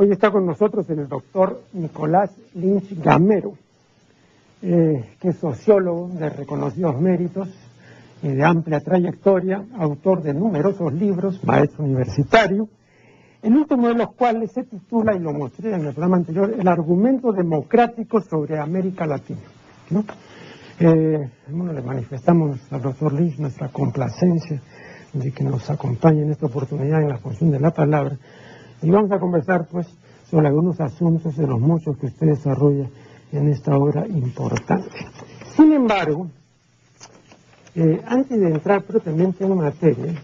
Hoy está con nosotros el doctor Nicolás Lynch Gamero, eh, que es sociólogo de reconocidos méritos y de amplia trayectoria, autor de numerosos libros, maestro universitario, el último de los cuales se titula, y lo mostré en el programa anterior, El argumento democrático sobre América Latina. Eh, bueno, le manifestamos al doctor Lynch nuestra complacencia de que nos acompañe en esta oportunidad en la función de la palabra. Y vamos a conversar, pues, sobre algunos asuntos de los muchos que usted desarrolla en esta obra importante. Sin embargo, eh, antes de entrar propiamente en materia,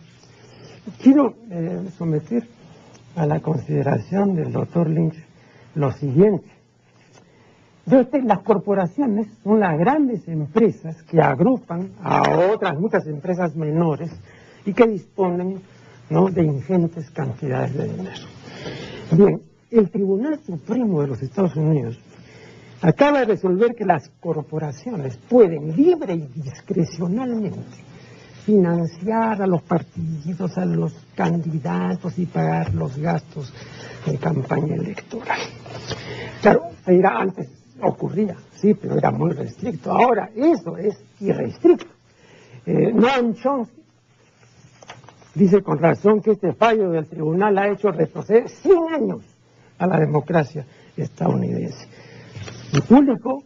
quiero eh, someter a la consideración del doctor Lynch lo siguiente. las corporaciones son las grandes empresas que agrupan a otras muchas empresas menores y que disponen de ingentes cantidades de dinero. Bien, el Tribunal Supremo de los Estados Unidos acaba de resolver que las corporaciones pueden libre y discrecionalmente financiar a los partidos, a los candidatos y pagar los gastos de campaña electoral. Claro, era antes ocurría, sí, pero era muy restricto. Ahora eso es irrestricto. Eh, Noam Chomsky dice con razón que este fallo del tribunal ha hecho retroceder 100 años a la democracia estadounidense. Y público,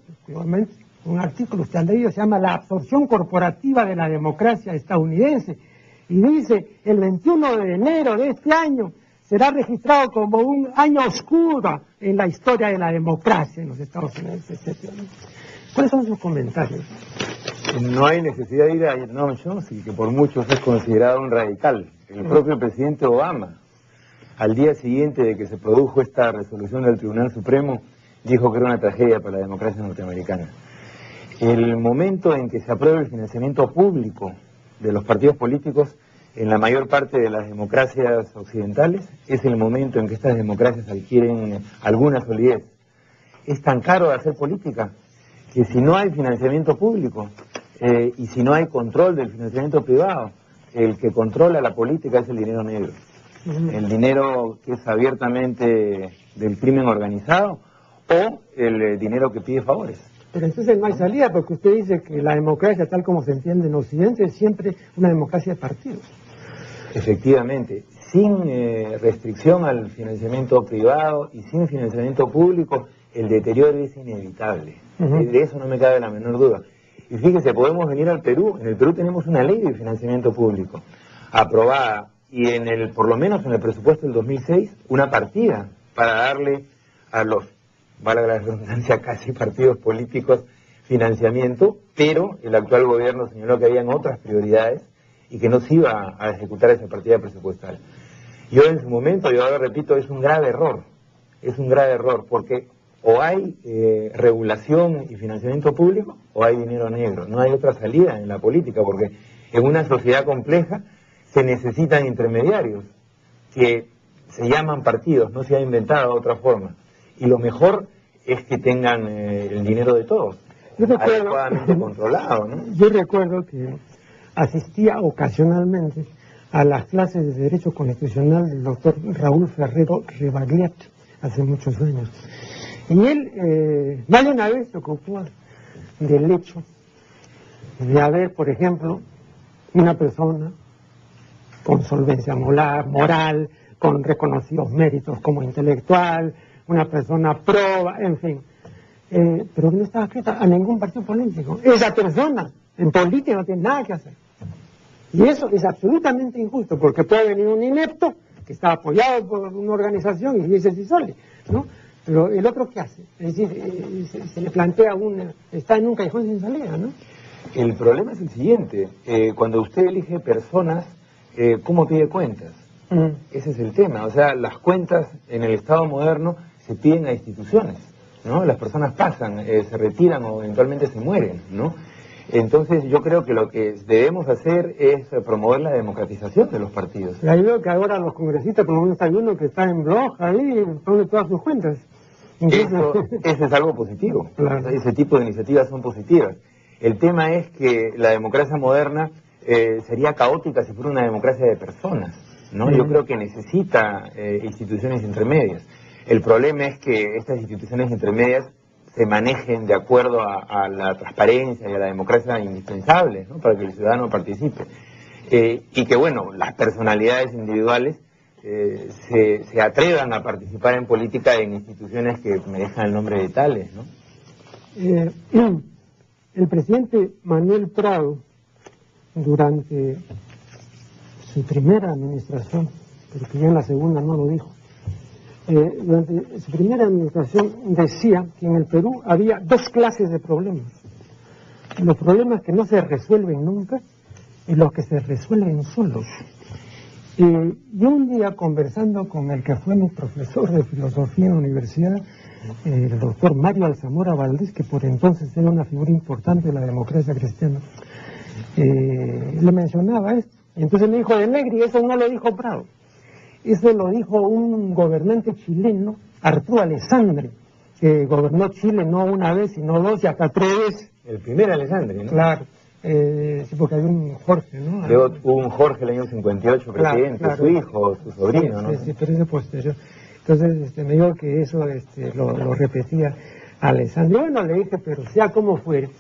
un artículo usted ha leído, se llama La absorción corporativa de la democracia estadounidense. Y dice, el 21 de enero de este año será registrado como un año oscuro en la historia de la democracia en los Estados Unidos, ¿Cuáles son sus comentarios? No hay necesidad de ir a Noam Chomsky, que por muchos es considerado un radical. El propio presidente Obama, al día siguiente de que se produjo esta resolución del Tribunal Supremo, dijo que era una tragedia para la democracia norteamericana. El momento en que se aprueba el financiamiento público de los partidos políticos en la mayor parte de las democracias occidentales es el momento en que estas democracias adquieren alguna solidez. Es tan caro de hacer política que si no hay financiamiento público eh, y si no hay control del financiamiento privado, el que controla la política es el dinero negro. El dinero que es abiertamente del crimen organizado o el eh, dinero que pide favores. Pero entonces no hay salida porque usted dice que la democracia tal como se entiende en Occidente es siempre una democracia de partidos. Efectivamente, sin eh, restricción al financiamiento privado y sin financiamiento público, el deterioro es inevitable. De eso no me cabe la menor duda. Y fíjese, podemos venir al Perú. En el Perú tenemos una ley de financiamiento público aprobada y en el, por lo menos en el presupuesto del 2006, una partida para darle a los, vale la redundancia, casi partidos políticos financiamiento, pero el actual gobierno señaló que habían otras prioridades y que no se iba a ejecutar esa partida presupuestal. Yo en su momento, yo ahora repito, es un grave error, es un grave error, porque o hay eh, regulación y financiamiento público o hay dinero negro. No hay otra salida en la política porque en una sociedad compleja se necesitan intermediarios que se llaman partidos, no se ha inventado otra forma. Y lo mejor es que tengan eh, el dinero de todos, yo recuerdo, adecuadamente controlado. ¿no? Yo recuerdo que asistía ocasionalmente a las clases de Derecho Constitucional del doctor Raúl Ferrero Rebagliat hace muchos años. Y él, eh, más de una vez se ocupó del hecho de haber, por ejemplo, una persona con solvencia moral, moral, con reconocidos méritos como intelectual, una persona proba, en fin, eh, pero no estaba escrita a ningún partido político. Esa persona en política no tiene nada que hacer. Y eso es absolutamente injusto, porque puede venir un inepto que está apoyado por una organización y dice si sale, ¿no? Pero el otro, ¿qué hace? Es decir, eh, se, le plantea una, está en un callejón sin salida, ¿no? El problema es el siguiente, eh, cuando usted elige personas, eh, ¿cómo pide cuentas? Mm. Ese es el tema, o sea, las cuentas en el Estado moderno se piden a instituciones, ¿no? Las personas pasan, se retiran o eventualmente se mueren, ¿no? Entonces yo creo que lo que debemos hacer es promover la democratización de los partidos. Y ahí veo que ahora los congresistas, por lo menos hay uno que está en blog ahí, pone todas sus cuentas. Eso, es algo positivo. Ese tipo de iniciativas son positivas. El tema es que la democracia moderna eh, sería caótica si fuera una democracia de personas. ¿no? Yo creo que necesita eh, instituciones intermedias. El problema es que estas instituciones intermedias se manejen de acuerdo a, la transparencia y a la democracia indispensables para que el ciudadano participe. Eh, y que, bueno, las personalidades individuales eh, se, atrevan a participar en política en instituciones que merezcan el nombre de tales. ¿no? Eh, el presidente Manuel Prado, durante su primera administración, porque ya en la segunda no lo dijo, eh, durante su primera administración decía que en el Perú había dos clases de problemas. Los problemas que no se resuelven nunca y los que se resuelven solos. Y yo un día conversando con el que fue mi profesor de filosofía en la universidad, el doctor Mario Alzamora Valdés, que por entonces era una figura importante de la democracia cristiana, eh, le mencionaba esto. Entonces me dijo de Negri, eso no lo dijo Prado. Eso lo dijo un gobernante chileno, Arturo Alessandri, que gobernó Chile no una vez, sino dos y hasta tres veces. El primer Alessandri, ¿no? Claro. Eh, sí, porque había un Jorge, ¿no? Hubo un Jorge el año 58, presidente, su hijo, su sobrino, ¿no? Sí, sí, pero posterior. Entonces este, me dijo que eso este, lo, lo repetía Alessandro. Bueno, le dije, pero sea como fuere,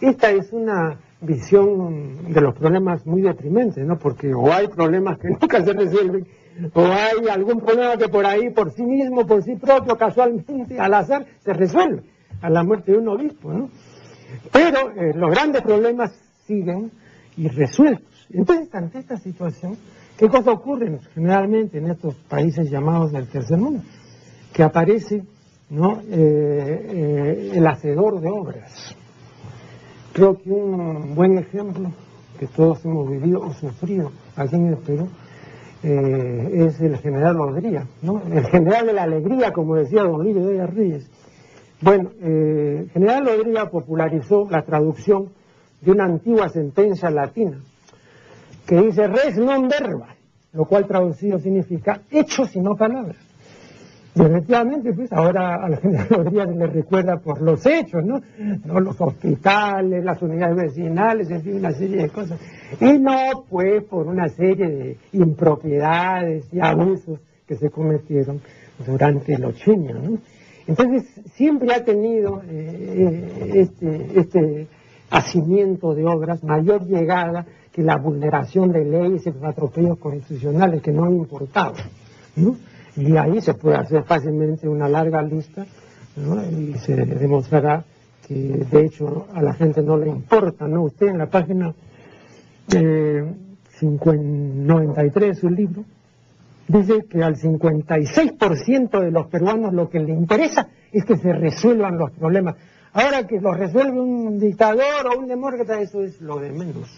esta es una visión de los problemas muy deprimentes, ¿no? Porque o hay problemas que nunca se resuelven, o hay algún problema que por ahí, por sí mismo, por sí propio, casualmente, al azar, se resuelve a la muerte de un obispo, ¿no? Pero eh, los grandes problemas siguen irresueltos. Entonces, ante esta situación, ¿qué cosa ocurre generalmente en estos países llamados del tercer mundo? Que aparece ¿no? Eh, eh, el hacedor de obras. Creo que un buen ejemplo que todos hemos vivido o sufrido aquí en el Perú eh, es el general Rodríguez, ¿no? el general de la alegría, como decía don Lirio de Reyes. Bueno, el general Rodríguez popularizó la traducción de una antigua sentencia latina que dice res non verba, lo cual traducido significa hechos y no palabras. Y efectivamente, pues ahora a la gente le recuerda por los hechos, ¿no? Los hospitales, las unidades vecinales, en fin, una serie de cosas. Y no, pues, por una serie de impropiedades y abusos que se cometieron durante el ochiño, ¿no? Entonces, siempre ha tenido eh, este, este hacimiento de obras mayor llegada que la vulneración de leyes y los atropellos constitucionales que no han importado. Y ahí se puede hacer fácilmente una larga lista y se demostrará que de hecho a la gente no le importa. ¿no? Usted en la página eh, 93 de su libro dice que al 56% de los peruanos lo que le interesa es que se resuelvan los problemas. Ahora que lo resuelve un dictador o un demócrata, eso es lo de menos.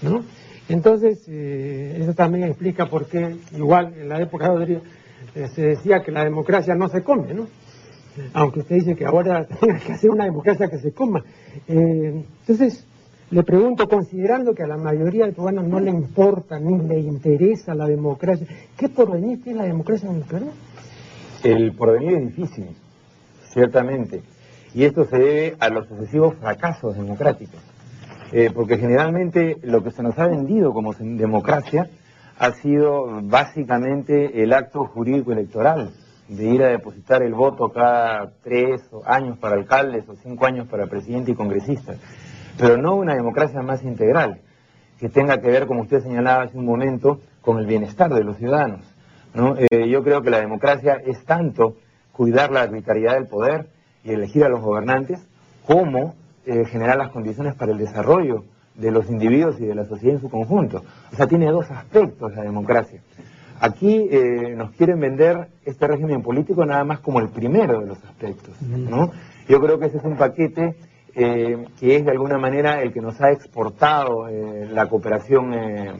¿no? Entonces, eh, eso también explica por qué, igual en la época de eh, se decía que la democracia no se come, ¿no? Aunque usted dice que ahora tiene que hacer una democracia que se coma. Eh, entonces, le pregunto, considerando que a la mayoría de peruanos no le importa ni le interesa la democracia, ¿qué porvenir tiene la democracia en el Perú? El porvenir es difícil, ciertamente. Y esto se debe a los sucesivos fracasos democráticos. Eh, porque generalmente lo que se nos ha vendido como democracia ha sido básicamente el acto jurídico electoral, de ir a depositar el voto cada tres años para alcaldes o cinco años para presidente y congresistas, pero no una democracia más integral, que tenga que ver, como usted señalaba hace un momento, con el bienestar de los ciudadanos. Eh, yo creo que la democracia es tanto cuidar la arbitrariedad del poder, y elegir a los gobernantes, como eh, generar las condiciones para el desarrollo de los individuos y de la sociedad en su conjunto. O sea, tiene dos aspectos la democracia. Aquí eh, nos quieren vender este régimen político nada más como el primero de los aspectos, ¿no? Yo creo que ese es un paquete eh, que es de alguna manera el que nos ha exportado la cooperación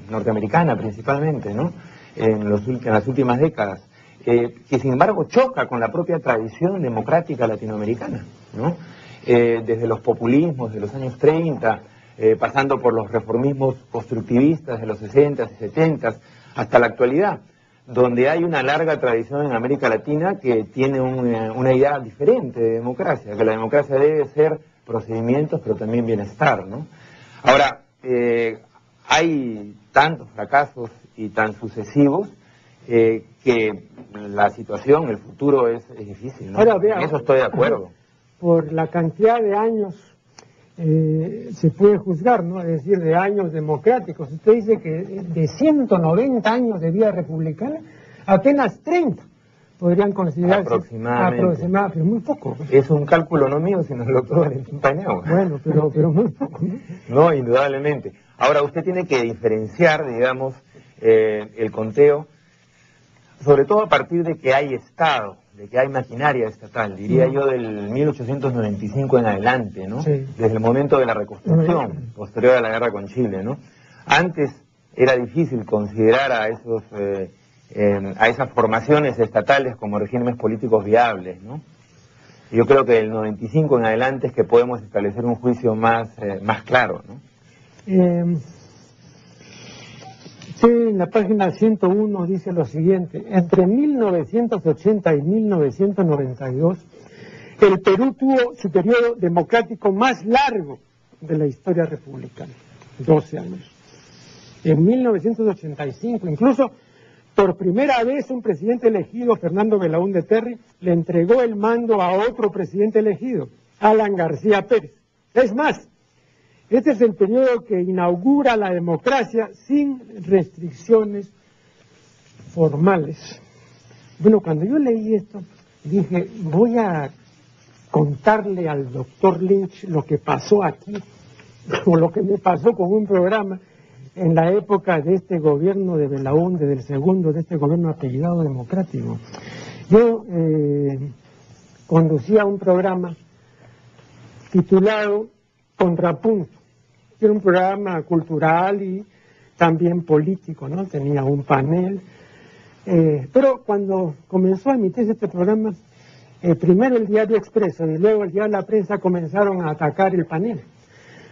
norteamericana principalmente, ¿no? En, los, en las últimas décadas. Eh, que sin embargo choca con la propia tradición democrática latinoamericana, ¿no? Eh, desde los populismos de los años 30, eh, pasando por los reformismos constructivistas de los 60 y 70 hasta la actualidad, donde hay una larga tradición en América Latina que tiene una idea diferente de democracia, que la democracia debe ser procedimientos pero también bienestar, ¿no? Ahora, hay tantos fracasos y tan sucesivos eh, que la situación, el futuro es, difícil. ¿no? Ahora, en eso estoy de acuerdo. Por la cantidad de años eh, se puede juzgar, ¿no? Es decir, de años democráticos. Usted dice que de 190 años de vida republicana, apenas 30 podrían considerarse aproximadamente, aproximadamente muy poco. Es un cálculo no mío, sino del doctor Valentín Pañagua. Bueno, pero, pero muy poco. ¿no? indudablemente. Ahora, usted tiene que diferenciar, digamos, eh, el conteo, sobre todo a partir de que hay Estado, de que hay maquinaria estatal, diría yo del 1895 en adelante, ¿no? Desde el momento de la reconstrucción, posterior a la guerra con Chile, ¿no? Antes era difícil considerar a esos... Eh, a esas formaciones estatales como regímenes políticos viables, ¿no? Yo creo que del 95 en adelante es que podemos establecer un juicio más, eh, más claro, ¿no? Sí, en la página 101 dice lo siguiente, entre 1980 y 1992, el Perú tuvo su periodo democrático más largo de la historia republicana, 12 años. En 1985, incluso por primera vez un presidente elegido, Fernando Belaúnde Terry, le entregó el mando a otro presidente elegido, Alan García Pérez. Es más, este es el periodo que inaugura la democracia sin restricciones formales. Bueno, cuando yo leí esto, dije, voy a contarle al doctor Lynch lo que pasó aquí, o lo que me pasó con un programa en la época de este gobierno de Belaúnde, del segundo de este gobierno apellidado democrático. Yo eh, conducía un programa titulado Contrapunto. Era un programa cultural y también político, ¿no? Tenía un panel. Eh, pero cuando comenzó a emitirse este programa, eh, primero el diario Expreso y luego el diario La Prensa comenzaron a atacar el panel.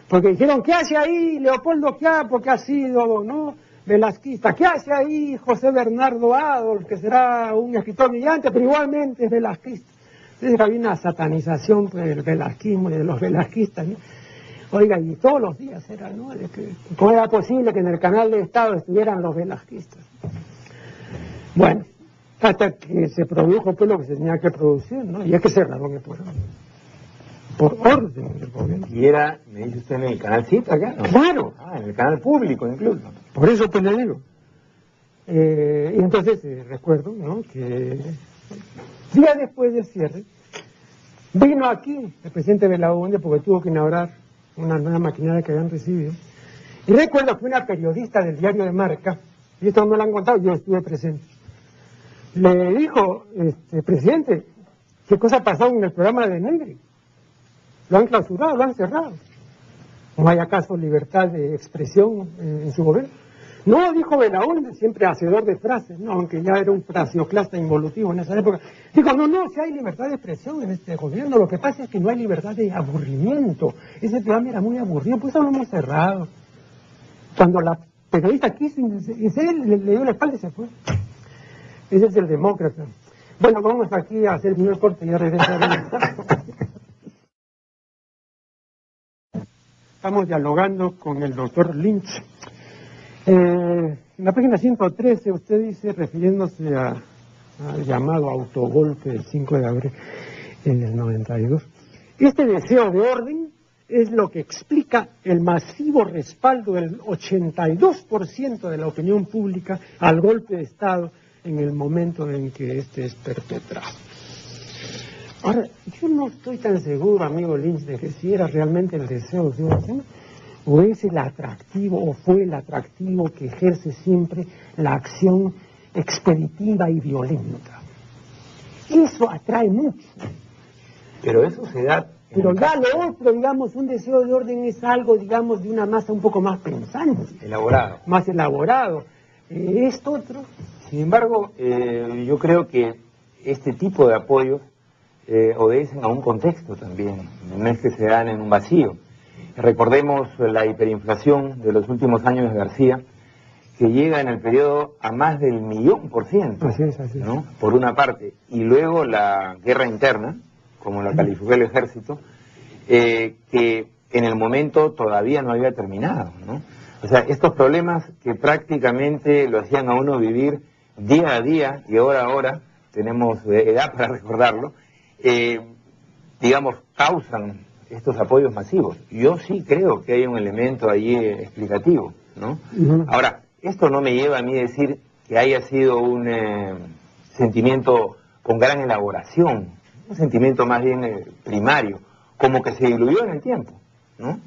Porque dijeron, ¿qué hace ahí Leopoldo Quiapo, porque ha sido, ¿no? Velasquista. ¿Qué hace ahí José Bernardo Adolf, que será un escritor brillante, pero igualmente es velasquista? Entonces había una satanización del velasquismo y de los velasquistas. Oiga, y todos los días era, ¿no? ¿Cómo era posible que en el canal de Estado estuvieran los velasquistas? Bueno, hasta que se produjo pues lo que se tenía que producir, ¿no? Y es que cerraron el programa por orden del gobierno. Y era, me dice usted, en el canal Cita acá, ¿no? Claro. Ah, en el canal público incluso. Por eso te le digo. Eh, y entonces eh, recuerdo, ¿no? Que día después del cierre, vino aquí el presidente de la ONU porque tuvo que inaugurar una nueva maquinaria que habían recibido. Y recuerdo que una periodista del diario de Marca, y esto no lo han contado, yo estuve presente, le dijo, este, presidente, ¿qué cosa ha pasado en el programa de Negri? Lo han clausurado, lo han cerrado. ¿No hay acaso libertad de expresión en, su gobierno? No, dijo Belaúnde, siempre hacedor de frases, no, aunque ya era un fraseoclasta involutivo en esa época. Dijo, no, no, si hay libertad de expresión en este gobierno, lo que pasa es que no hay libertad de aburrimiento. Ese programa era muy aburrido, pues eso lo hemos cerrado. Cuando la periodista quiso, y se le, dio la espalda y se fue. Ese es el demócrata. Bueno, vamos aquí a hacer el primer corte y ya regresaremos. Estamos dialogando con el doctor Lynch. Eh, en la página 113 usted dice, refiriéndose al llamado autogolpe del 5 de abril en el 92, este deseo de orden es lo que explica el masivo respaldo del 82% de la opinión pública al golpe de Estado en el momento en que este es perpetrado. Ahora, yo no estoy tan seguro, amigo Lynch, de que si era realmente el deseo de orden o es el atractivo, o fue el atractivo que ejerce siempre la acción expeditiva y violenta. Eso atrae mucho. Pero eso se da... Pero ya lo otro, digamos, un deseo de orden es algo, digamos, de una masa un poco más pensante. Elaborado. Más elaborado. Eh, esto otro. Sin embargo, eh, yo creo que este tipo de apoyos eh, obedecen a un contexto también, no es que se dan en un vacío. Recordemos la hiperinflación de los últimos años de García, que llega en el periodo a más del millón por ciento, ¿no? por una parte, y luego la guerra interna, como la calificó el ejército, eh, que en el momento todavía no había terminado. ¿no? O sea, estos problemas que prácticamente lo hacían a uno vivir día a día y hora a hora, tenemos edad para recordarlo, eh, digamos, causan estos apoyos masivos. Yo sí creo que hay un elemento allí explicativo, ¿no? Ahora, esto no me lleva a mí a decir que haya sido un eh, sentimiento con gran elaboración, un sentimiento más bien eh, primario, como que se diluyó en el tiempo, ¿no?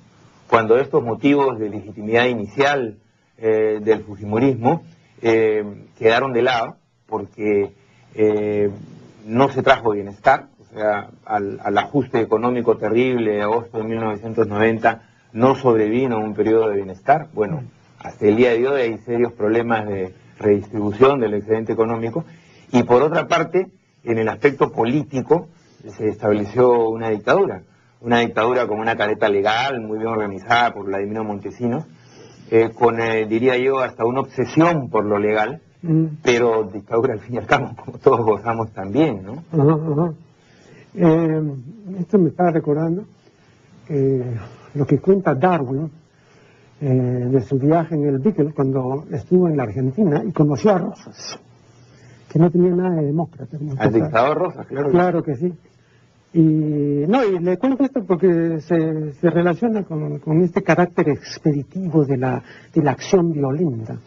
Cuando estos motivos de legitimidad inicial eh, del Fujimorismo quedaron de lado, porque no se trajo bienestar, sea, al, al, ajuste económico terrible de agosto de 1990 no sobrevino un periodo de bienestar. Bueno, hasta el día de hoy hay serios problemas de redistribución del excedente económico. Y por otra parte, en el aspecto político, se estableció una dictadura. Una dictadura con una careta legal, muy bien organizada por Vladimiro Montesinos, eh, con, eh, diría yo, hasta una obsesión por lo legal, mm. pero dictadura al fin y al cabo, como todos gozamos también, ¿no? Eh, esto me está recordando lo que cuenta Darwin eh, de su viaje en el Beagle cuando estuvo en la Argentina y conoció a Rosas, que no tenía nada de demócrata. Al dictador Rosas, claro. Claro que sí. Y no, y le cuento esto porque se, se relaciona con, con, este carácter expeditivo de la, de la acción violenta.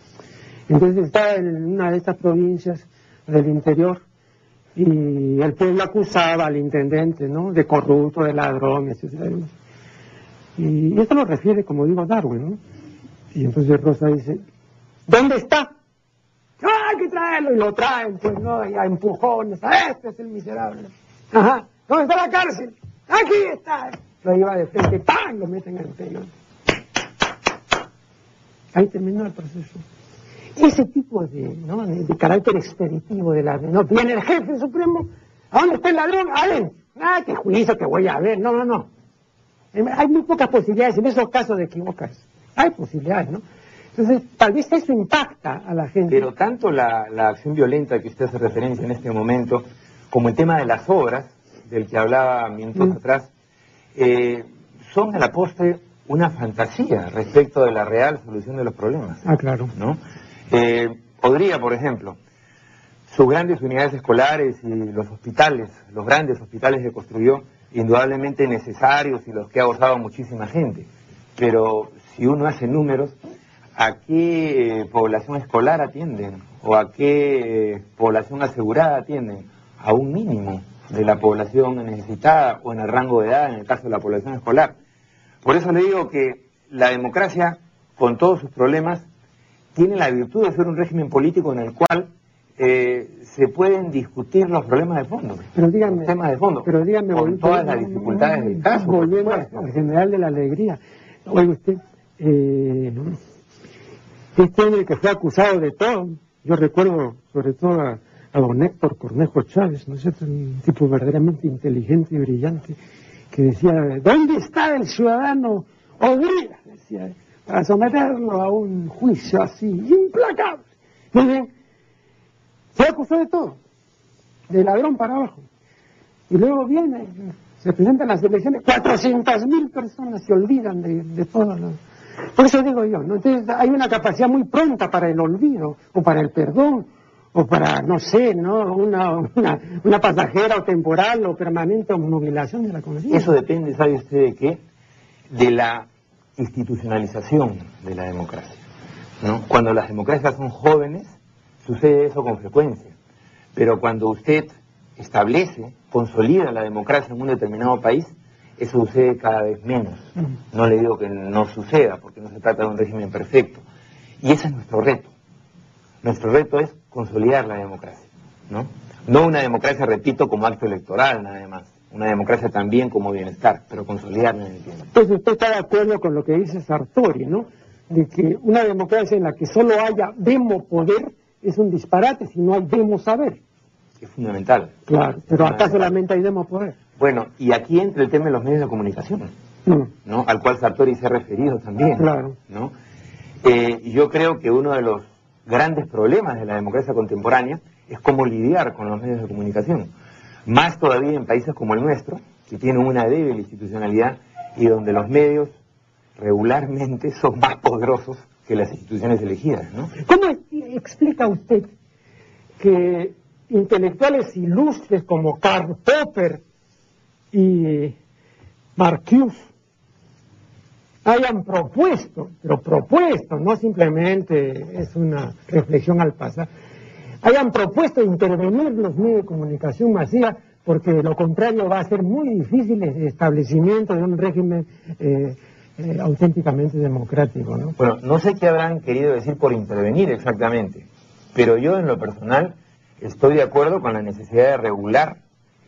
Entonces está en una de estas provincias del interior y el pueblo acusaba al intendente, ¿no? De corrupto, de ladrón, etc. Y esto lo refiere, como digo, Darwin, ¿no? Y entonces Rosa dice, ¿dónde está? ¡Ah, hay que traerlo! Y lo traen, pues, ¿no? Y a empujones, este es el miserable. Ajá, ¿dónde está la cárcel? Aquí está. Lo lleva de frente, ¡pam! Lo meten en el pelo. Ahí terminó el proceso. Ese tipo de, ¿no? de, carácter expeditivo de la... No, viene el jefe supremo, ¿a dónde está el ladrón? ¡Adentro! ¡Ah, qué juicio que voy a ver! No, no, no. Hay muy pocas posibilidades en esos casos de equivocarse. Hay posibilidades, ¿no? Entonces, tal vez eso impacta a la gente. Pero tanto la, acción violenta que usted hace referencia en este momento, como el tema de las obras, del que hablaba minutos mm. atrás, eh, son a la postre una fantasía respecto de la real solución de los problemas. Ah, claro. ¿no? Eh, podría, por ejemplo, sus grandes unidades escolares y los hospitales, los grandes hospitales que construyó, indudablemente necesarios y los que ha gozado muchísima gente. Pero si uno hace números, ¿a qué eh, población escolar atienden? ¿O a qué eh, población asegurada atienden? A un mínimo de la población necesitada o en el rango de edad, en el caso de la población escolar. Por eso le digo que la democracia, con todos sus problemas, tiene la virtud de ser un régimen político en el cual eh, se pueden discutir los problemas de fondo, pero díganme, los temas de fondo, pero díganme, con todas las dificultades del caso. Volviendo al general de la alegría. Oiga usted, eh, este hombre que fue acusado de todo, yo recuerdo sobre todo a, don Héctor Cornejo Chávez, ¿no es cierto? Un tipo verdaderamente inteligente y brillante, que decía, ¿dónde está el ciudadano obrera? Decía, para someterlo a un juicio así, implacable. Muy bien, se acusó de todo, de ladrón para abajo. Y luego viene, se presentan las elecciones, 400 mil personas se olvidan de, de todo lo... Por eso digo yo, ¿no? Entonces hay una capacidad muy pronta para el olvido, o para el perdón, o para, no sé, ¿no? Una, una, pasajera o temporal o permanente obnubilación de la conciencia. Eso depende, ¿sabe usted de qué? De la institucionalización de la democracia. ¿no? Cuando las democracias son jóvenes, Sucede eso con frecuencia. Pero cuando usted establece, consolida la democracia en un determinado país, eso sucede cada vez menos. No le digo que no suceda, porque no se trata de un régimen perfecto. Y ese es nuestro reto. Nuestro reto es consolidar la democracia, ¿no? No una democracia, repito, como acto electoral, nada más. Una democracia también como bienestar, pero consolidarla en el tiempo. Entonces usted está de acuerdo con lo que dice Sartori, ¿no? De que una democracia en la que solo haya demo poder es un disparate si no hay demo saber. Es fundamental. Claro, pero acá solamente hay demo poder. Bueno, y aquí entra el tema de los medios de comunicación, mm. ¿no? Al cual Sartori se ha referido también. Claro. ¿no? Eh, yo creo que uno de los grandes problemas de la democracia contemporánea es cómo lidiar con los medios de comunicación. Más todavía en países como el nuestro, que tienen una débil institucionalidad y donde los medios regularmente son más poderosos que las instituciones elegidas, ¿no? ¿Cómo explica usted que intelectuales ilustres como Karl Popper y Marcuse hayan propuesto, pero propuesto, no simplemente es una reflexión al pasar, hayan propuesto intervenir los medios de comunicación masiva, porque de lo contrario va a ser muy difícil el establecimiento de un régimen eh, eh, auténticamente democrático. ¿no? Bueno, no sé qué habrán querido decir por intervenir exactamente, pero yo en lo personal estoy de acuerdo con la necesidad de regular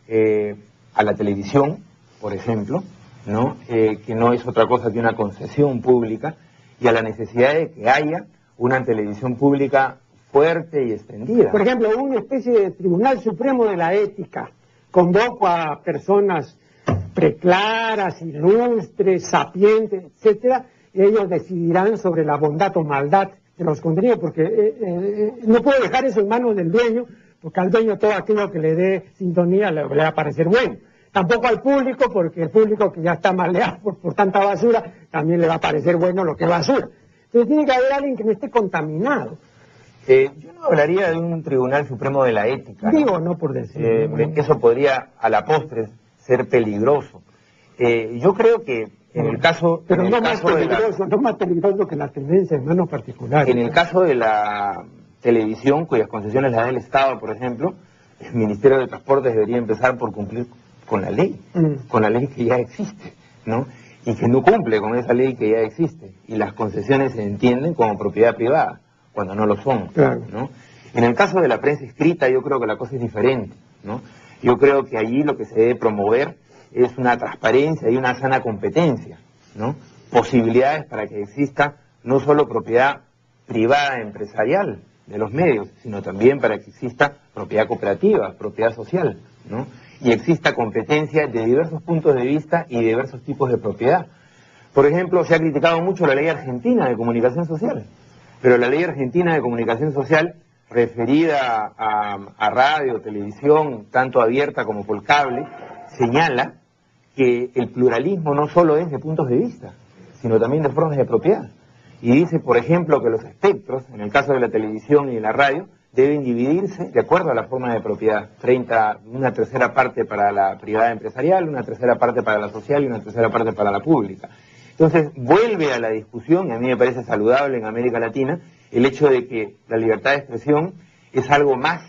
eh, a la televisión, por ejemplo, ¿no? Eh, que no es otra cosa que una concesión pública, y a la necesidad de que haya una televisión pública fuerte y extendida. Por ejemplo, una especie de Tribunal Supremo de la Ética. Convoco a personas preclaras, ilustres, sapientes, etcétera, y ellos decidirán sobre la bondad o maldad de los contenidos, porque eh, eh, no puedo dejar eso en manos del dueño, porque al dueño todo aquello que le dé sintonía le, va a parecer bueno tampoco al público, porque el público que ya está maleado por, tanta basura, también le va a parecer bueno lo que es basura. Entonces tiene que haber alguien que no esté contaminado. Eh, yo no hablaría de un Tribunal Supremo de la Ética. Digo, no, por decir. Eh, eso podría, a la postre, ser peligroso. Eh, yo creo que en el caso... Pero no, más peligroso, no más peligroso que la tendencia en manos particulares. En el caso de la televisión, cuyas concesiones la da el Estado, por ejemplo, el Ministerio de Transportes debería empezar por cumplir con la ley, mm. con la ley que ya existe, ¿no? Y que no cumple con esa ley que ya existe. Y las concesiones se entienden como propiedad privada, cuando no lo son, ¿no? En el caso de la prensa escrita yo creo que la cosa es diferente, ¿no? Yo creo que allí lo que se debe promover es una transparencia y una sana competencia, ¿no? Posibilidades para que exista no solo propiedad privada empresarial de los medios, sino también para que exista propiedad cooperativa, propiedad social, ¿no? y exista competencia de diversos puntos de vista y diversos tipos de propiedad. Por ejemplo, se ha criticado mucho la ley argentina de comunicación social, pero la ley argentina de comunicación social referida a, radio, televisión, tanto abierta como por cable, señala que el pluralismo no solo es de puntos de vista, sino también de formas de propiedad. Y dice, por ejemplo, que los espectros, en el caso de la televisión y de la radio, deben dividirse de acuerdo a la forma de propiedad. 30, una tercera parte para la privada empresarial, una tercera parte para la social y una tercera parte para la pública. Entonces, vuelve a la discusión, y a mí me parece saludable en América Latina, el hecho de que la libertad de expresión es algo más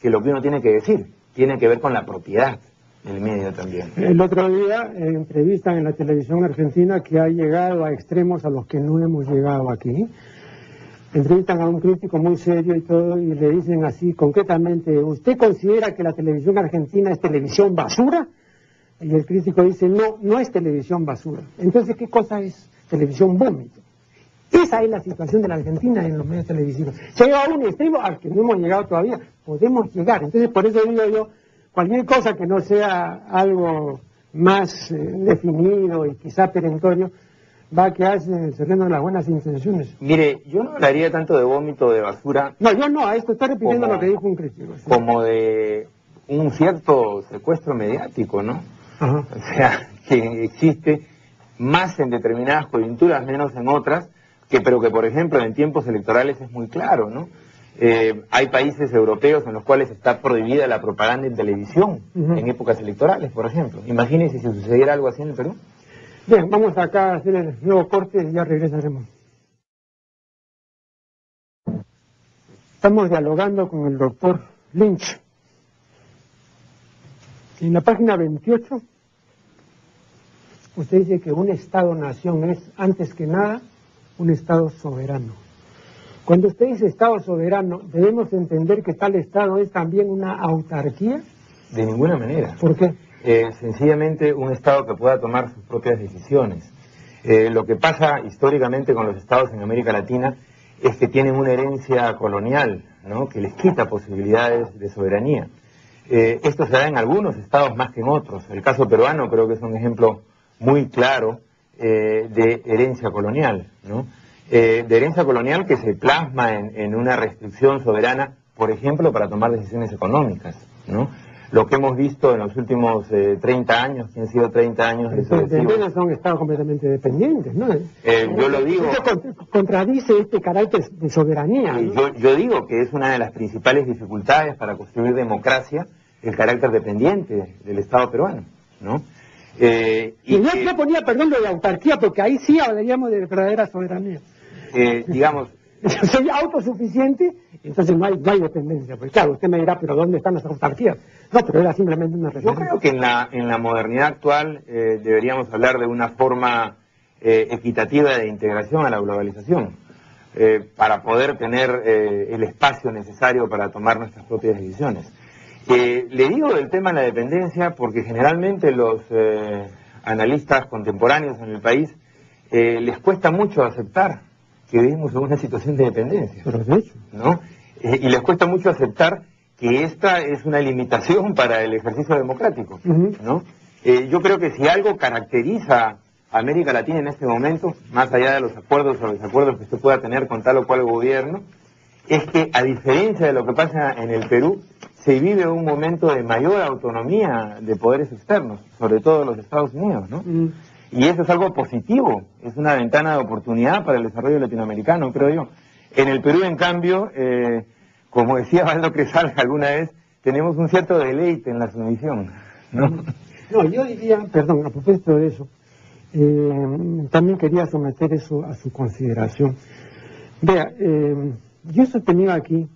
que lo que uno tiene que decir, tiene que ver con la propiedad del medio también. El otro día entrevistan en la televisión argentina que ha llegado a extremos a los que no hemos llegado aquí entrevistan a un crítico muy serio y todo y le dicen así concretamente, ¿usted considera que la televisión argentina es televisión basura? Y el crítico dice, no, no es televisión basura. Entonces, ¿qué cosa es televisión vómito? Esa es la situación de la Argentina en los medios televisivos. Se ha a un extremo al que no hemos llegado todavía, podemos llegar. Entonces, por eso digo yo, cualquier cosa que no sea algo más eh, definido y quizá perentorio, va a quedarse en el terreno de las buenas intenciones. Mire, yo no hablaría tanto de vómito de basura. No, yo no, a esto estoy repitiendo lo que dijo un crítico. Como de un cierto secuestro mediático, ¿no? O sea, que existe más en determinadas coyunturas, menos en otras, que pero que por ejemplo en tiempos electorales es muy claro, ¿no? Eh, hay países europeos en los cuales está prohibida la propaganda en televisión en épocas electorales, por ejemplo. Imagínense si sucediera algo así en el Perú. Bien, vamos acá a hacer el nuevo corte y ya regresaremos. Estamos dialogando con el doctor Lynch. En la página 28, usted dice que un Estado-nación es, antes que nada, un Estado soberano. Cuando usted dice Estado soberano, ¿debemos entender que tal Estado es también una autarquía? De ninguna manera. ¿Por qué? Eh, sencillamente un Estado que pueda tomar sus propias decisiones. Eh, lo que pasa históricamente con los Estados en América Latina es que tienen una herencia colonial, ¿no? que les quita posibilidades de soberanía. Eh, esto se da en algunos estados más que en otros. El caso peruano creo que es un ejemplo muy claro de herencia colonial, ¿no? de herencia colonial que se plasma en, en, una restricción soberana, por ejemplo, para tomar decisiones económicas. ¿no? lo que hemos visto en los últimos 30 eh, años, que han sido 30 años de sucesivos. son estados completamente dependientes, ¿no? Eh, yo lo digo... Eso contradice este carácter de soberanía. Yo, yo digo que es una de las principales dificultades para construir democracia, el carácter dependiente del Estado peruano, ¿no? Eh, y yo, ponía, perdón, lo de autarquía, porque ahí sí hablaríamos de verdadera soberanía. Eh, digamos... soy autosuficiente, entonces no hay, no hay dependencia. Porque claro, usted me dirá, pero ¿dónde están las autarquías? No, pero era simplemente una referencia. Yo creo que en la, en la modernidad actual eh, deberíamos hablar de una forma eh, equitativa de integración a la globalización, para poder tener el espacio necesario para tomar nuestras propias decisiones. Le digo del tema de la dependencia porque generalmente los analistas contemporáneos en el país les cuesta mucho aceptar que vivimos en una situación de dependencia. ¿no? Eh, y les cuesta mucho aceptar que esta es una limitación para el ejercicio democrático. ¿no? Eh, yo creo que si algo caracteriza a América Latina en este momento, más allá de los acuerdos o desacuerdos que usted pueda tener con tal o cual gobierno, es que a diferencia de lo que pasa en el Perú, se vive un momento de mayor autonomía de poderes externos, sobre todo los Estados Unidos, ¿no? Y eso es algo positivo, es una ventana de oportunidad para el desarrollo latinoamericano, creo yo. En el Perú, en cambio, eh, como decía Valdo Cresal alguna vez, tenemos un cierto deleite en la sumisión. ¿no? no, yo diría, perdón, a propósito de eso, eh, también quería someter eso a su consideración. Vea, eh, yo he sostenido aquí,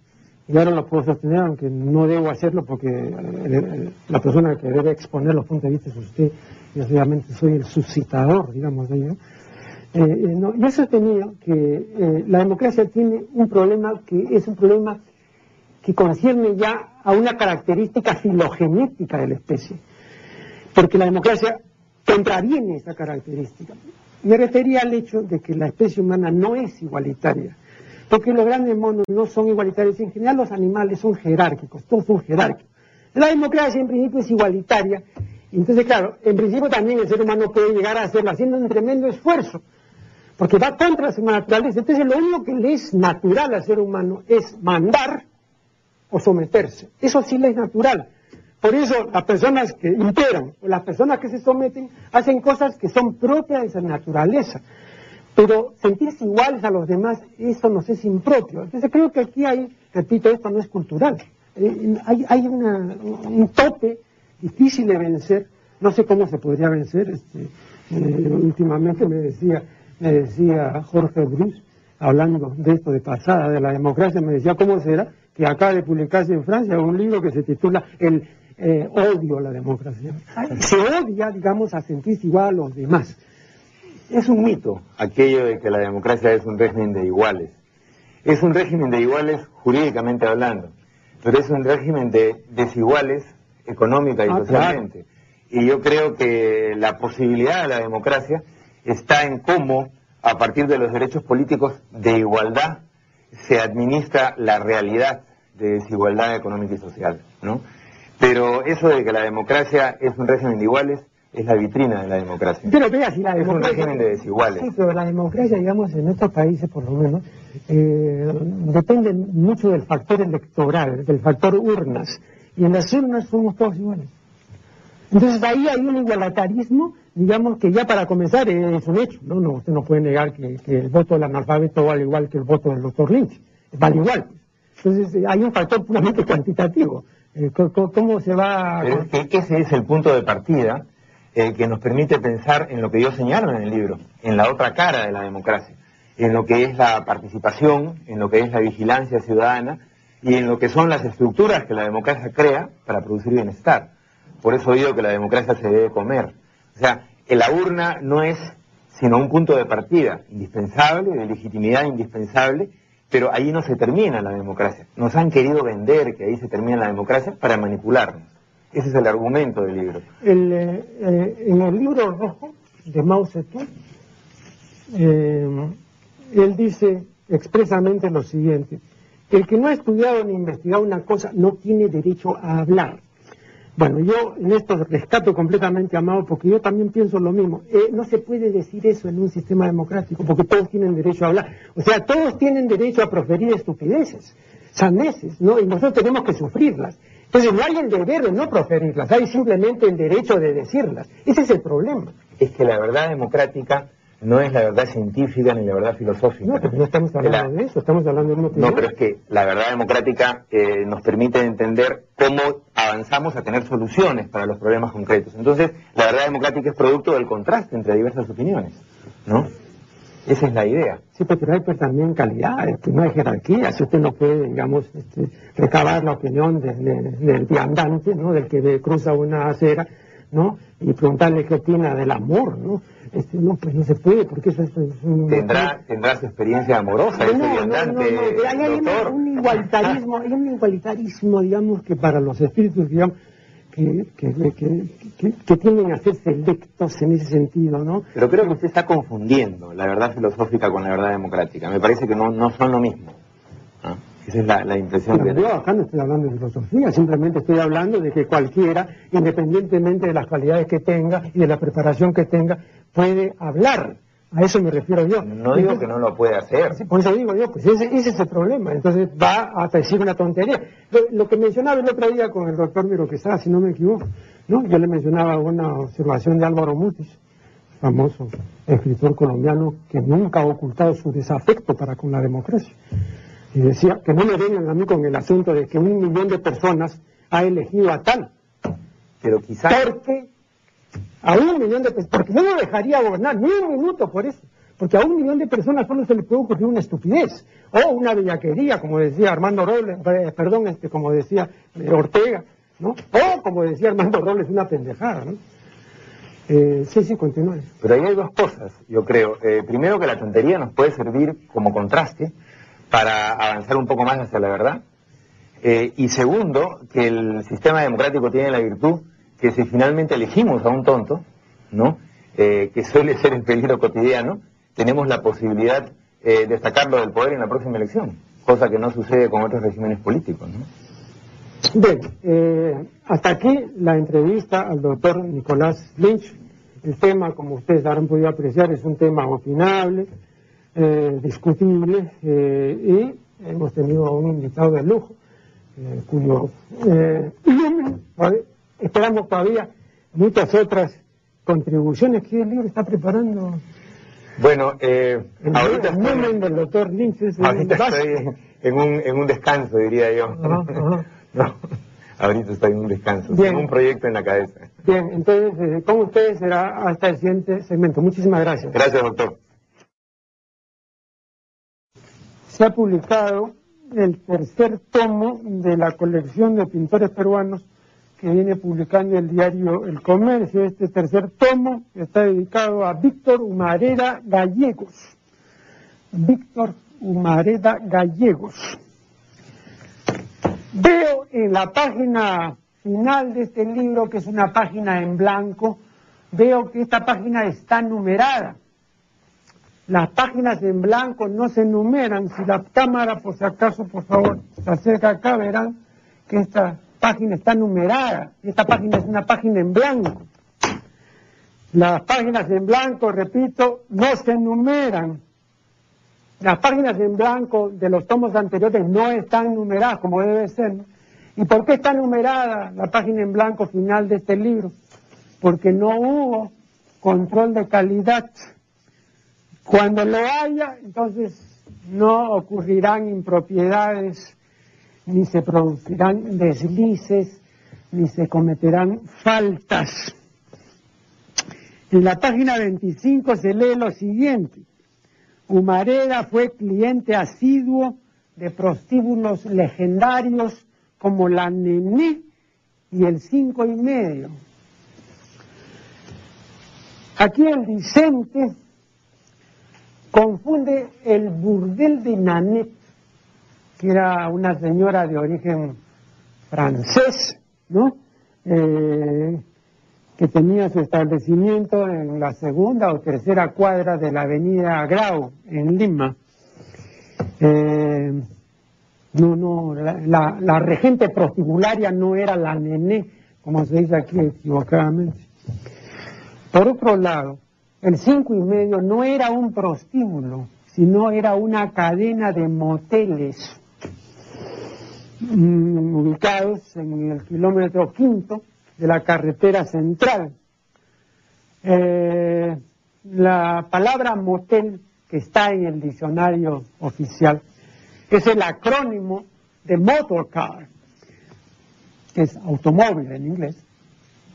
y ahora lo puedo sostener, aunque no debo hacerlo porque la persona que debe exponer los puntos de vista es usted, yo obviamente soy el suscitador, digamos, de ello. Eh, eh, no, yo sostenía que eh, la democracia tiene un problema que es un problema que concierne ya a una característica filogenética de la especie, porque la democracia contraviene esa característica. Me refería al hecho de que la especie humana no es igualitaria, porque los grandes monos no son igualitarios, en general los animales son jerárquicos, todos son jerárquicos. La democracia en principio es igualitaria entonces, claro, en principio también el ser humano puede llegar a hacerlo haciendo un tremendo esfuerzo, porque va contra su naturaleza. Entonces, lo único que le es natural al ser humano es mandar o someterse. Eso sí le es natural. Por eso las personas que imperan o las personas que se someten hacen cosas que son propias de esa naturaleza. Pero sentirse iguales a los demás, eso nos es impropio. Entonces creo que aquí hay, repito, esto no es cultural. Eh, hay, hay un tope difícil de vencer, no sé cómo se podría vencer, este, eh, últimamente me decía, me decía Jorge Bruce, hablando de esto de pasada, de la democracia, me decía, ¿cómo será que acaba de publicarse en Francia un libro que se titula El eh, odio a la democracia? Se odia, digamos, a sentirse igual a los demás. Es un mito aquello de que la democracia es un régimen de iguales. Es un régimen de iguales jurídicamente hablando, pero es un régimen de desiguales económica y ah, socialmente. Y yo creo que la posibilidad de la democracia está en cómo, a partir de los derechos políticos de igualdad, se administra la realidad de desigualdad económica y social, ¿no? Pero eso de que la democracia es un régimen de iguales es la vitrina de la democracia. Pero vea, si la democracia... Es un régimen de desiguales. Sí, pero la democracia, digamos, en estos países, por lo menos, eh, depende mucho del factor electoral, del factor urnas y en las urnas somos todos iguales. Entonces ahí hay un igualitarismo, digamos que ya para comenzar es un hecho, ¿no? no usted no puede negar que, el voto del analfabeto vale igual que el voto del doctor Lynch, vale igual. Entonces eh, hay un factor puramente cuantitativo. Eh, ¿Cómo se va...? ese es el punto de partida eh, que nos permite pensar en lo que yo señalo en el libro, en la otra cara de la democracia, en lo que es la participación, en lo que es la vigilancia ciudadana, y en lo que son las estructuras que la democracia crea para producir bienestar. Por eso digo que la democracia se debe comer. O sea, la urna no es sino un punto de partida indispensable, de legitimidad indispensable, pero ahí no se termina la democracia. Nos han querido vender que ahí se termina la democracia para manipularnos. Ese es el argumento del libro. Eh, eh, en el libro rojo de Mao Zedong, eh, él dice expresamente lo siguiente, el que no ha estudiado ni investigado una cosa no tiene derecho a hablar. Bueno, yo en esto rescato completamente a Mao porque yo también pienso lo mismo. No se puede decir eso en un sistema democrático porque todos tienen derecho a hablar. O sea, todos tienen derecho a proferir estupideces, saneses, ¿no? Y nosotros tenemos que sufrirlas. Entonces no hay el deber de no proferirlas, hay simplemente el derecho de decirlas. Ese es el problema. Es que la verdad democrática no es la verdad científica ni la verdad filosófica. No, pero no estamos hablando de eso, estamos hablando de una opinión. No, pero es que la verdad democrática eh, nos permite entender cómo avanzamos a tener soluciones para los problemas concretos. Entonces, la verdad democrática es producto del contraste entre diversas opiniones, ¿no? Esa es la idea. Sí, pero hay pues, también calidades, que no hay jerarquía. Si usted no puede, digamos, este, recabar la opinión del viandante, ¿no? Del que cruza una acera, ¿no? Y preguntarle qué opina del amor, ¿no? Este, no, pues no se puede, porque eso es, un... ¿Tendrá, tendrá su experiencia amorosa ese viandante, hay, un, igualitarismo, hay un igualitarismo, digamos, que para los espíritus, digamos, que, que, que, tienden a ser selectos en ese sentido, ¿no? Pero creo que usted está confundiendo la verdad filosófica con la verdad democrática. Me parece que no, no son lo mismo. Esa es la, impresión que Yo acá no estoy hablando de filosofía, simplemente estoy hablando de que cualquiera, independientemente de las cualidades que tenga y de la preparación que tenga, puede hablar. A eso me refiero yo. No digo que no lo puede hacer. Por eso digo yo, pues ese, es el problema. Entonces va a decir una tontería. Lo, que mencionaba el otro día con el doctor Miro que si no me equivoco, ¿no? yo le mencionaba una observación de Álvaro Mutis, famoso escritor colombiano que nunca ha ocultado su desafecto para con la democracia. Y decía que no me vengan a mí con el asunto de que un millón de personas ha elegido a tal. Pero quizás... Porque a un millón de personas, porque no dejaría gobernar ni un minuto por eso, porque a un millón de personas solo se le puede ocurrir una estupidez, o una bellaquería, como decía Armando Robles, eh, perdón, este, como decía eh, Ortega, ¿no? O como decía Armando Robles, una pendejada, ¿no? Eh, sí, sí, continúe. Pero ahí hay dos cosas, yo creo. primero que la tontería nos puede servir como contraste para avanzar un poco más hacia la verdad. y segundo, que el sistema democrático tiene la virtud que si finalmente elegimos a un tonto, ¿no? Eh, que suele ser el peligro cotidiano, tenemos la posibilidad eh, de sacarlo del poder en la próxima elección, cosa que no sucede con otros regímenes políticos. ¿no? Bien, eh, hasta aquí la entrevista al doctor Nicolás Lynch. El tema, como ustedes habrán podido apreciar, es un tema opinable, discutible, y hemos tenido un invitado de lujo, cuyo esperamos todavía muchas otras contribuciones que el libro está preparando. Bueno, eh, ahorita estoy, del doctor Lynch ahorita estoy en un, en un descanso, diría yo. ahorita estoy en un descanso, Bien. un proyecto en la cabeza. Bien, entonces, eh, con ustedes será hasta el siguiente segmento. Muchísimas gracias. Gracias, doctor. Se ha publicado el tercer tomo de la colección de pintores peruanos que viene publicando el diario El Comercio. Este tercer tomo está dedicado a Víctor Humareda Gallegos. Víctor Humareda Gallegos. Veo en la página final de este libro, que es una página en blanco, veo que esta página está numerada. Las páginas en blanco no se numeran. Si la cámara, por si acaso, por favor, se acerca acá, verán que esta página está numerada esta página es una página en blanco. Las páginas en blanco, repito, no se numeran. Las páginas en blanco de los tomos anteriores no están numeradas como debe ser. ¿Y por qué está numerada la página en blanco final de este libro? Porque no hubo control de calidad. Cuando lo haya, entonces no ocurrirán impropiedades ni se producirán deslices, ni se cometerán faltas. En la página 25 se lee lo siguiente. Humareda fue cliente asiduo de prostíbulos legendarios como la Nené y el cinco y medio. Aquí el Vicente confunde el burdel de Nanet que era una señora de origen francés, ¿no? Eh, que tenía su establecimiento en la segunda o tercera cuadra de la avenida Grau, en Lima. Eh, no, no, la, regente prostibularia no era la nené, como se dice aquí equivocadamente. Por otro lado, el cinco y medio no era un prostíbulo, sino era una cadena de moteles ubicados en el kilómetro quinto de la carretera central. Eh, la palabra motel que está en el diccionario oficial es el acrónimo de motor car, que es automóvil en inglés,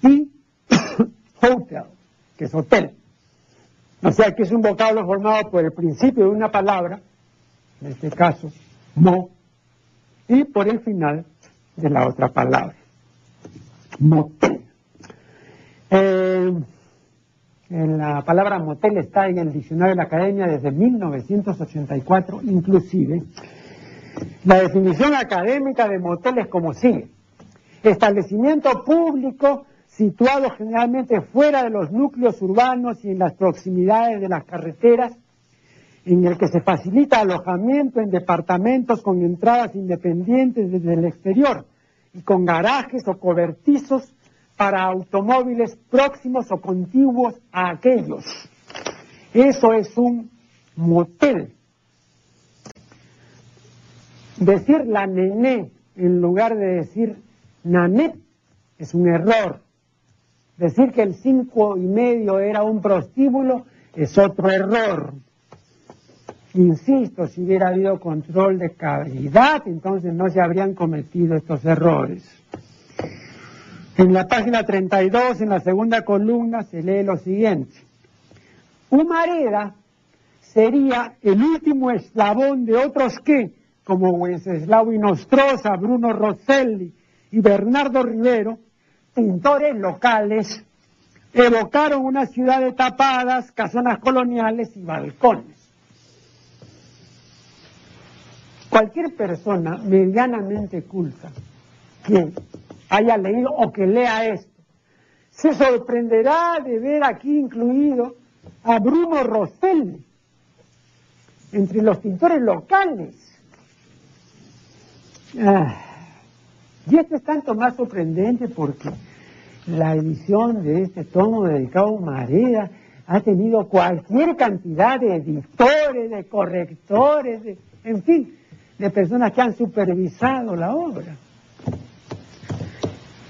y hotel, que es hotel. O sea que es un vocablo formado por el principio de una palabra, en este caso, mo, y por el final de la otra palabra, motel. Eh, la palabra motel está en el diccionario de la academia desde 1984, inclusive. La definición académica de motel es como sigue. Establecimiento público situado generalmente fuera de los núcleos urbanos y en las proximidades de las carreteras, en el que se facilita alojamiento en departamentos con entradas independientes desde el exterior y con garajes o cobertizos para automóviles próximos o contiguos a aquellos. Eso es un motel. Decir la nené en lugar de decir nanet es un error. Decir que el cinco y medio era un prostíbulo es otro error. Insisto, si hubiera habido control de calidad, entonces no se habrían cometido estos errores. En la página 32, en la segunda columna, se lee lo siguiente. Humareda sería el último eslabón de otros que, como Wenceslao Inostroza, Bruno Rosselli y Bernardo Rivero, pintores locales, evocaron una ciudad de tapadas, casonas coloniales y balcones. Cualquier persona medianamente culta que haya leído o que lea esto, se sorprenderá de ver aquí incluido a Bruno Rosselli entre los pintores locales. Ah, y esto es tanto más sorprendente porque la edición de este tomo dedicado a Marea ha tenido cualquier cantidad de editores, de correctores, de, en fin, de personas que han supervisado la obra.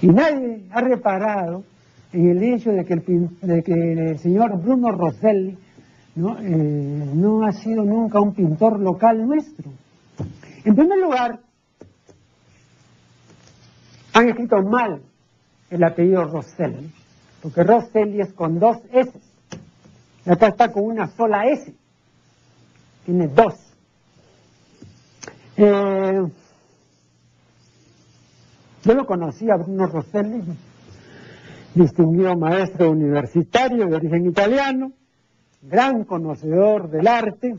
Y nadie ha reparado en el hecho de que el, señor Bruno Rosselli ¿no? Eh, no ha sido nunca un pintor local nuestro. En primer lugar, han escrito mal el apellido Rosselli, porque Rosselli es con dos S. Acá está con una sola S. Tiene dos. Eh, yo lo conocí a Bruno Rosselli, distinguido maestro universitario de origen italiano, gran conocedor del arte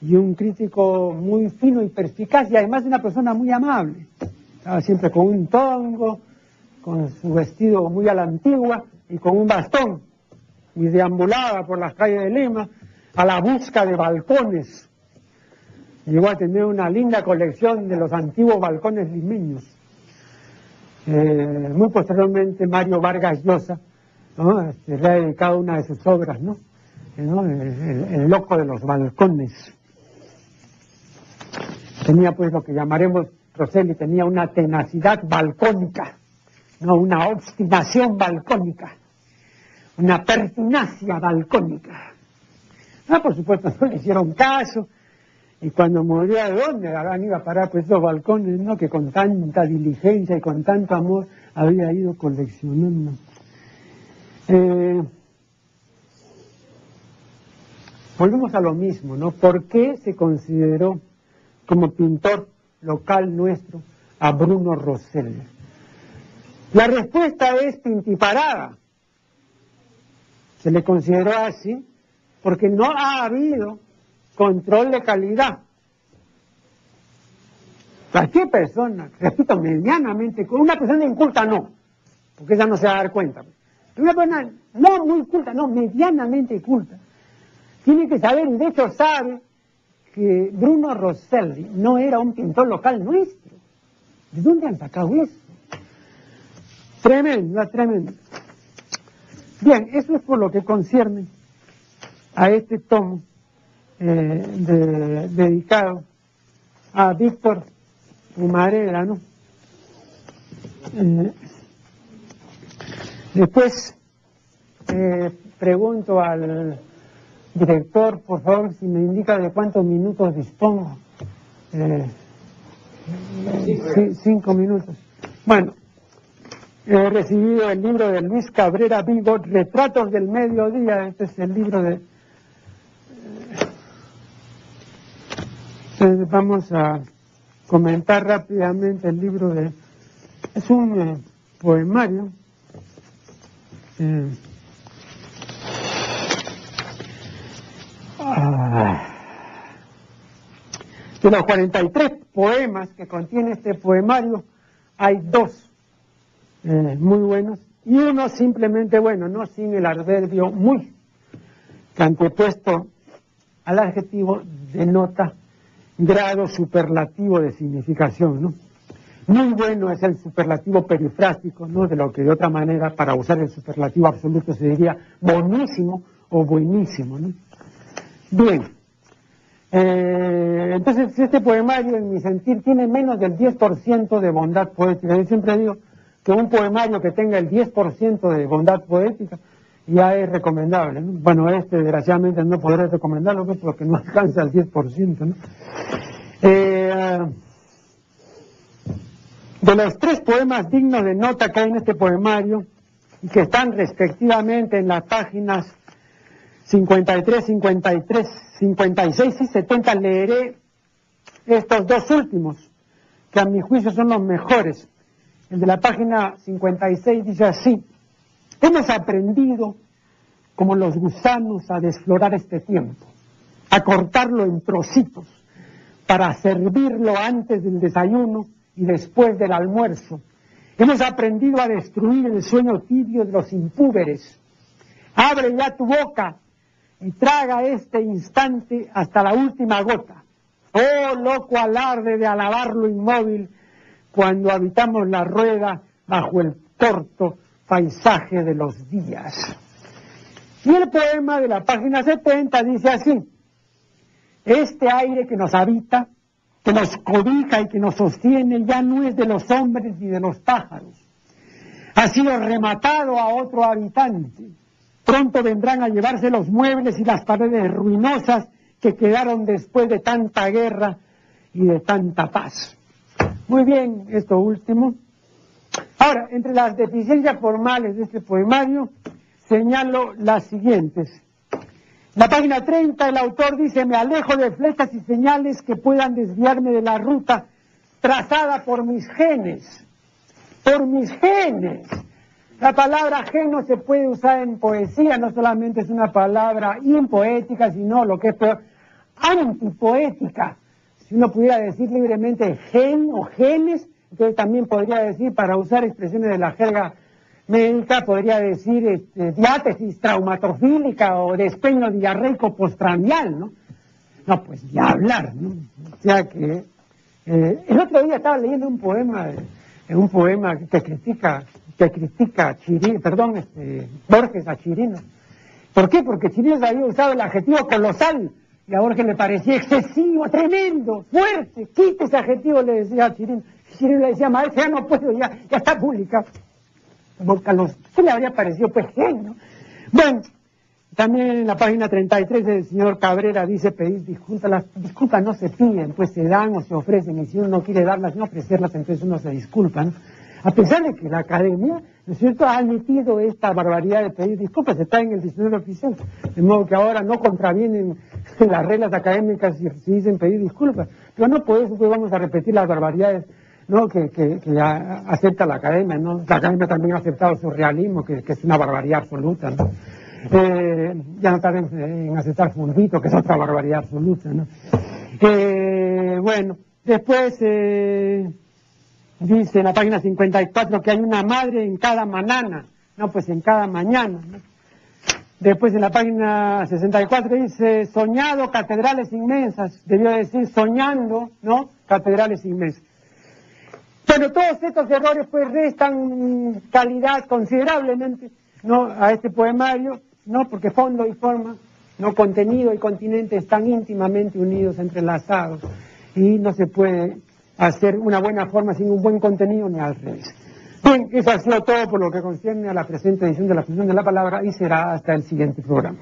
y un crítico muy fino y perspicaz y además una persona muy amable. Estaba siempre con un tongo, con su vestido muy a la antigua y con un bastón y deambulaba por las calles de Lima a la busca de balcones. Llegó a tener una linda colección de los antiguos balcones limeños. Eh, muy posteriormente Mario Vargas Llosa este, le ha dedicado una de sus obras, ¿no? Eh, el, loco de los balcones. Tenía pues lo que llamaremos, Rosselli tenía una tenacidad balcónica, no una obstinación balcónica, una pertinacia balcónica. Ah, por supuesto, no le hicieron caso, y cuando murió, ¿de dónde habrán ido a parar pues esos balcones, no? Que con tanta diligencia y con tanto amor había ido coleccionando. Eh, volvemos a lo mismo, ¿no? ¿Por qué se consideró como pintor local nuestro a Bruno Rosselli? La respuesta es pintiparada. Se le consideró así porque no ha habido control de calidad. Cualquier persona, repito, medianamente, una persona inculta no, porque ella no se va a dar cuenta. Una persona no muy culta, no, medianamente culta, tiene que saber, y de hecho sabe, que Bruno Rosselli no era un pintor local nuestro. ¿De dónde han sacado eso? Tremendo, tremendo. Bien, eso es por lo que concierne a este tomo eh, dedicado a Víctor ¿no? Eh, después eh, pregunto al director, por favor, si me indica de cuántos minutos dispongo. Eh, cinco minutos. Bueno, he recibido el libro de Luis Cabrera Vigo, Retratos del Mediodía. Este es el libro de... vamos a comentar rápidamente el libro de... Es un eh, poemario. Eh, ah, de los 43 poemas que contiene este poemario, hay dos eh, muy buenos y uno simplemente bueno, no sin el adverbio muy, que antepuesto al adjetivo denota grado superlativo de significación, ¿no? Muy bueno es el superlativo perifrástico, ¿no? De lo que de otra manera, para usar el superlativo absoluto, se diría buenísimo o buenísimo, ¿no? Bien. Eh, entonces, este poemario, en mi sentir, tiene menos del 10% de bondad poética. Yo siempre digo que un poemario que tenga el 10% de bondad poética ya es recomendable. Bueno, este desgraciadamente no podré recomendarlo pues, porque no alcanza el 10%. ¿no? Eh, de los tres poemas dignos de nota que hay en este poemario y que están respectivamente en las páginas 53, 53, 56 y 70, leeré estos dos últimos, que a mi juicio son los mejores. El de la página 56 dice así, hemos aprendido como los gusanos a desflorar este tiempo, a cortarlo en trocitos para servirlo antes del desayuno y después del almuerzo. Hemos aprendido a destruir el sueño tibio de los impúberes. Abre ya tu boca y traga este instante hasta la última gota. Oh, loco alarde de alabar lo inmóvil cuando habitamos la rueda bajo el corto paisaje de los días. Y el poema de la página 70 dice así, este aire que nos habita, que nos cobija y que nos sostiene ya no es de los hombres ni de los pájaros. Ha sido rematado a otro habitante. Pronto vendrán a llevarse los muebles y las paredes ruinosas que quedaron después de tanta guerra y de tanta paz. Muy bien, esto último. Ahora, entre las deficiencias formales de este poemario, señalo las siguientes. La página 30, el autor dice, me alejo de flechas y señales que puedan desviarme de la ruta trazada por mis genes. Por mis genes. La palabra gen no se puede usar en poesía, no solamente es una palabra impoética, sino lo que es peor, antipoética. Si uno pudiera decir libremente gen o genes, entonces también podría decir, para usar expresiones de la jerga médica, podría decir este, diátesis traumatofílica o despeño diarreico postprandial, ¿no? No, pues ya hablar, ¿no? O sea que eh, el otro día estaba leyendo un poema, un poema que critica, que critica a Chirino, perdón, este, Borges a Chirino. ¿Por qué? Porque Chirino había usado el adjetivo colosal y a Borges le parecía excesivo, tremendo, fuerte. Quite ese adjetivo, le decía a Chirino. Chirino le decía, maestro, ya no puedo, ya, ya está pública. ¿Qué le habría parecido? Pues genio. Bueno, también en la página 33 el señor Cabrera dice pedir disculpas. Las disculpas no se piden, pues se dan o se ofrecen. Y si uno no quiere darlas, no ofrecerlas, entonces uno se disculpa. A pesar de que la academia, ¿no es cierto?, ha admitido esta barbaridad de pedir disculpas, está en el diccionario oficial. De modo que ahora no contravienen las reglas académicas si, dicen pedir disculpas. Pero no por eso pues vamos a repetir las barbaridades que, acepta la academia. ¿no? La academia también ha aceptado su realismo, que, es una barbaridad absoluta. ¿no? Eh, ya no tarden en aceptar Fundito, que es otra barbaridad absoluta. ¿no? Eh, bueno, después eh, dice en la página 54 que hay una madre en cada manana. No, pues en cada mañana. Después en la página 64 dice, soñado catedrales inmensas, debió decir soñando, ¿no? Catedrales inmensas. Bueno, todos estos errores pues restan calidad considerablemente a este poemario, ¿no? porque fondo y forma, no contenido y continente están íntimamente unidos, entrelazados, y no se puede hacer una buena forma sin un buen contenido ni al revés. Bien, eso ha sido todo por lo que concierne a la presente edición de la función de la palabra y será hasta el siguiente programa.